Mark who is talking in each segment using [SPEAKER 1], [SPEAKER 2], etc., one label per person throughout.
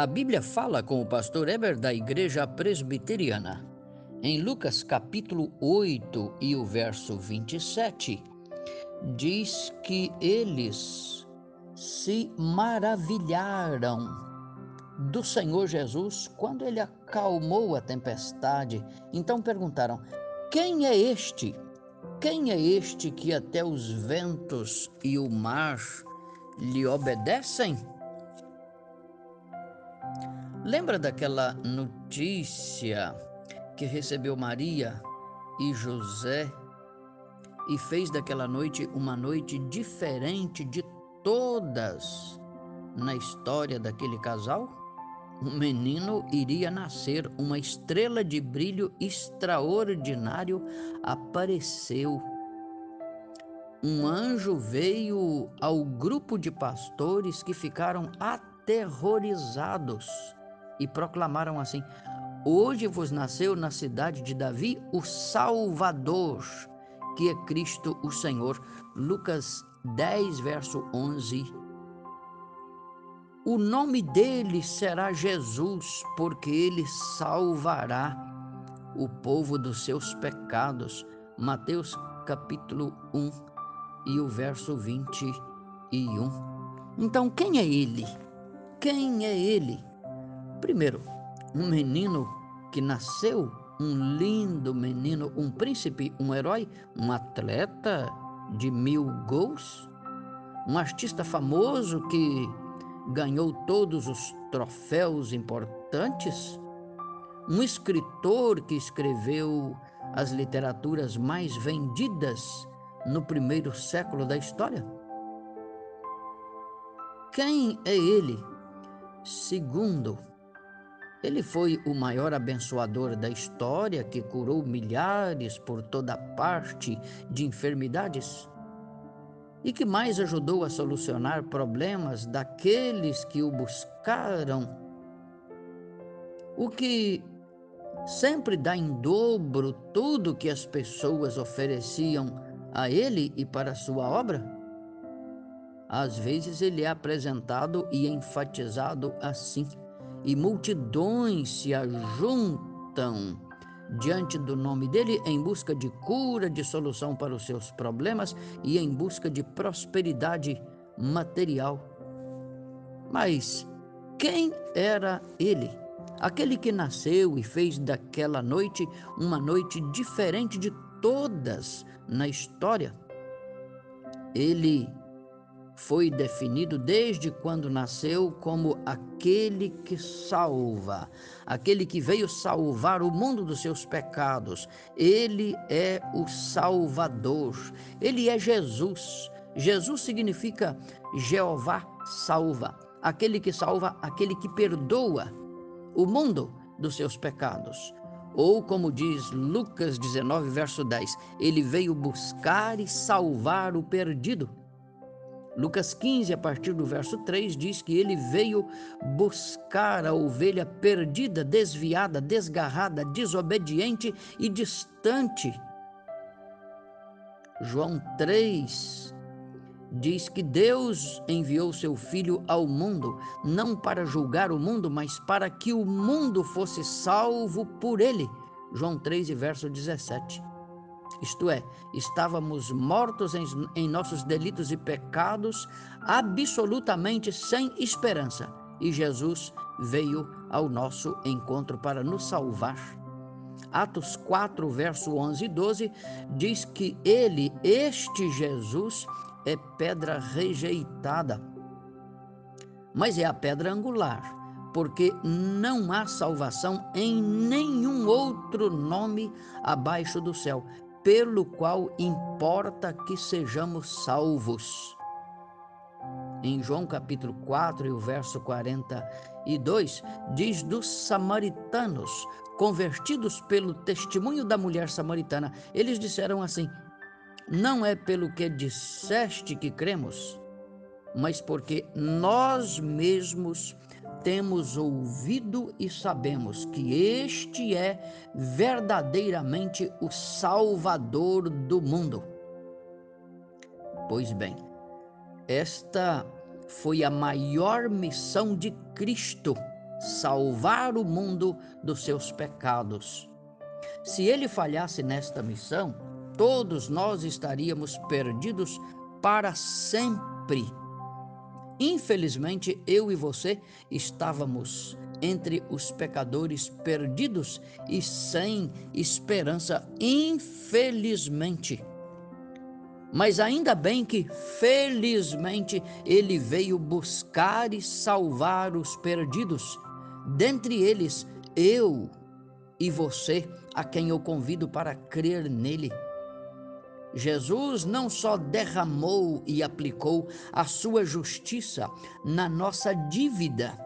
[SPEAKER 1] A Bíblia fala com o pastor Eber da Igreja Presbiteriana. Em Lucas capítulo 8 e o verso 27, diz que eles se maravilharam do Senhor Jesus quando ele acalmou a tempestade. Então perguntaram: Quem é este? Quem é este que até os ventos e o mar lhe obedecem? Lembra daquela notícia que recebeu Maria e José e fez daquela noite uma noite diferente de todas na história daquele casal? Um menino iria nascer, uma estrela de brilho extraordinário apareceu. Um anjo veio ao grupo de pastores que ficaram aterrorizados e proclamaram assim: Hoje vos nasceu na cidade de Davi o Salvador, que é Cristo o Senhor. Lucas 10, verso 11. O nome dele será Jesus, porque ele salvará o povo dos seus pecados. Mateus capítulo 1 e o verso 21. Então, quem é ele? Quem é ele? Primeiro, um menino que nasceu, um lindo menino, um príncipe, um herói, um atleta de mil gols, um artista famoso que ganhou todos os troféus importantes, um escritor que escreveu as literaturas mais vendidas no primeiro século da história. Quem é ele? Segundo, ele foi o maior abençoador da história que curou milhares por toda parte de enfermidades e que mais ajudou a solucionar problemas daqueles que o buscaram. O que sempre dá em dobro tudo que as pessoas ofereciam a ele e para a sua obra? Às vezes ele é apresentado e enfatizado assim e multidões se ajuntam diante do nome dele em busca de cura, de solução para os seus problemas e em busca de prosperidade material. Mas quem era ele? Aquele que nasceu e fez daquela noite uma noite diferente de todas na história. Ele foi definido desde quando nasceu como aquele que salva, aquele que veio salvar o mundo dos seus pecados. Ele é o Salvador, ele é Jesus. Jesus significa Jeová salva, aquele que salva, aquele que perdoa o mundo dos seus pecados. Ou, como diz Lucas 19, verso 10, ele veio buscar e salvar o perdido. Lucas 15, a partir do verso 3, diz que ele veio buscar a ovelha perdida, desviada, desgarrada, desobediente e distante. João 3 diz que Deus enviou seu filho ao mundo, não para julgar o mundo, mas para que o mundo fosse salvo por ele. João 3, verso 17 isto é, estávamos mortos em, em nossos delitos e pecados, absolutamente sem esperança. E Jesus veio ao nosso encontro para nos salvar. Atos 4, verso 11 e 12 diz que ele, este Jesus, é pedra rejeitada, mas é a pedra angular, porque não há salvação em nenhum outro nome abaixo do céu, pelo qual importa que sejamos salvos. Em João capítulo 4 e o verso 42, diz dos samaritanos, convertidos pelo testemunho da mulher samaritana, eles disseram assim: Não é pelo que disseste que cremos, mas porque nós mesmos temos ouvido e sabemos que este é verdadeiramente o Salvador do mundo. Pois bem, esta foi a maior missão de Cristo salvar o mundo dos seus pecados. Se ele falhasse nesta missão, todos nós estaríamos perdidos para sempre. Infelizmente, eu e você estávamos entre os pecadores perdidos e sem esperança, infelizmente. Mas ainda bem que, felizmente, ele veio buscar e salvar os perdidos. Dentre eles, eu e você, a quem eu convido para crer nele. Jesus não só derramou e aplicou a sua justiça na nossa dívida,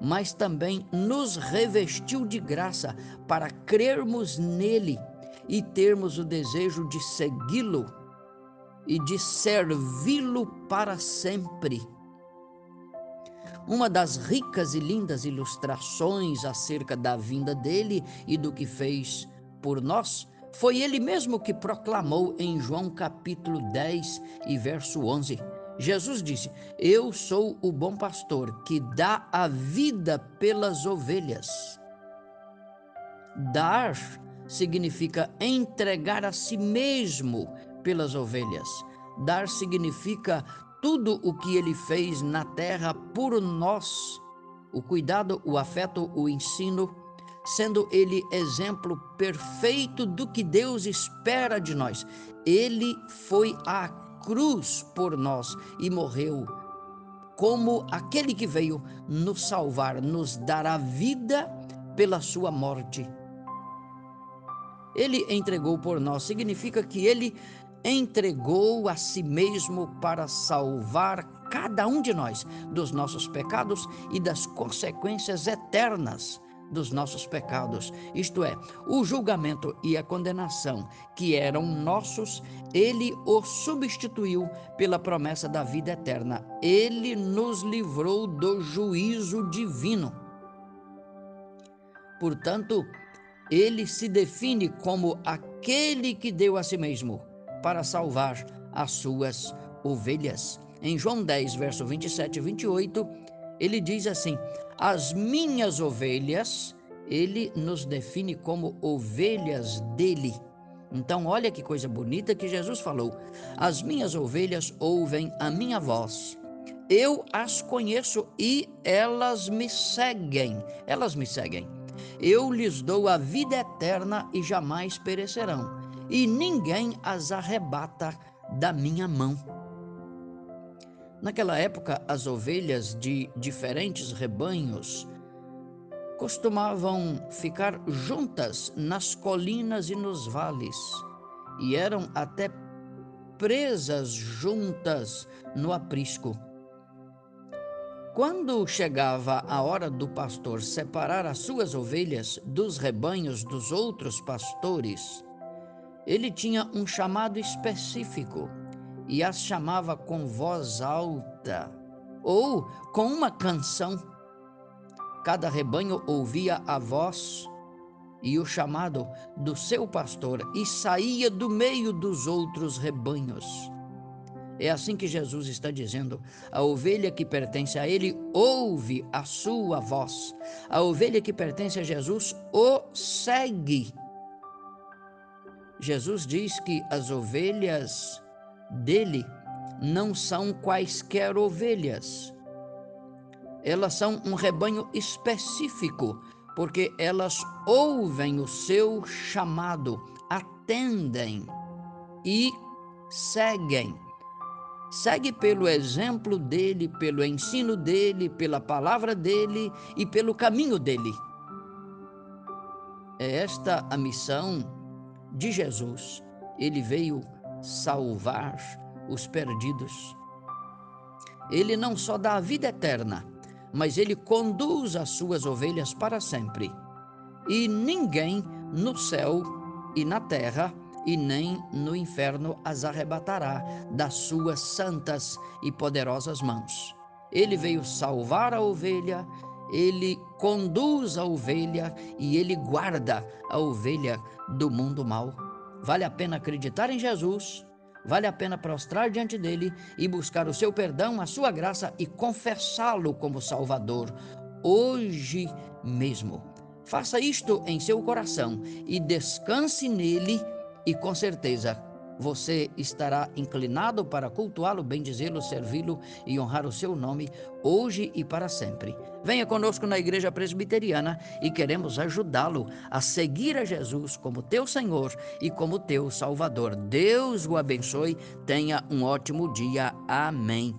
[SPEAKER 1] mas também nos revestiu de graça para crermos nele e termos o desejo de segui-lo e de servi-lo para sempre. Uma das ricas e lindas ilustrações acerca da vinda dele e do que fez por nós foi ele mesmo que proclamou em João capítulo 10 e verso 11 Jesus disse: Eu sou o bom pastor que dá a vida pelas ovelhas. Dar significa entregar a si mesmo pelas ovelhas. Dar significa tudo o que ele fez na terra por nós: o cuidado, o afeto, o ensino, sendo ele exemplo perfeito do que Deus espera de nós. Ele foi a cruz por nós e morreu como aquele que veio nos salvar, nos dar a vida pela sua morte. Ele entregou por nós, significa que ele entregou a si mesmo para salvar cada um de nós dos nossos pecados e das consequências eternas dos nossos pecados, isto é, o julgamento e a condenação que eram nossos, ele o substituiu pela promessa da vida eterna. Ele nos livrou do juízo divino. Portanto, ele se define como aquele que deu a si mesmo para salvar as suas ovelhas. Em João 10, verso 27 e 28, ele diz assim: As minhas ovelhas, ele nos define como ovelhas dele. Então, olha que coisa bonita que Jesus falou: As minhas ovelhas ouvem a minha voz. Eu as conheço e elas me seguem. Elas me seguem. Eu lhes dou a vida eterna e jamais perecerão, e ninguém as arrebata da minha mão. Naquela época, as ovelhas de diferentes rebanhos costumavam ficar juntas nas colinas e nos vales, e eram até presas juntas no aprisco. Quando chegava a hora do pastor separar as suas ovelhas dos rebanhos dos outros pastores, ele tinha um chamado específico e as chamava com voz alta ou com uma canção. Cada rebanho ouvia a voz e o chamado do seu pastor e saía do meio dos outros rebanhos. É assim que Jesus está dizendo: a ovelha que pertence a Ele ouve a sua voz, a ovelha que pertence a Jesus o segue. Jesus diz que as ovelhas dele não são quaisquer ovelhas. Elas são um rebanho específico, porque elas ouvem o seu chamado, atendem e seguem. Segue pelo exemplo dele, pelo ensino dele, pela palavra dele e pelo caminho dele. É esta a missão de Jesus. Ele veio salvar os perdidos. Ele não só dá a vida eterna, mas ele conduz as suas ovelhas para sempre. E ninguém no céu e na terra e nem no inferno as arrebatará das suas santas e poderosas mãos. Ele veio salvar a ovelha, ele conduz a ovelha e ele guarda a ovelha do mundo mau. Vale a pena acreditar em Jesus, vale a pena prostrar diante dele e buscar o seu perdão, a sua graça e confessá-lo como Salvador. hoje mesmo. Faça isto em seu coração e descanse nele, e com certeza você estará inclinado para cultuá-lo, bendizê-lo, servi-lo e honrar o seu nome hoje e para sempre. Venha conosco na Igreja Presbiteriana e queremos ajudá-lo a seguir a Jesus como teu Senhor e como teu Salvador. Deus o abençoe. Tenha um ótimo dia. Amém.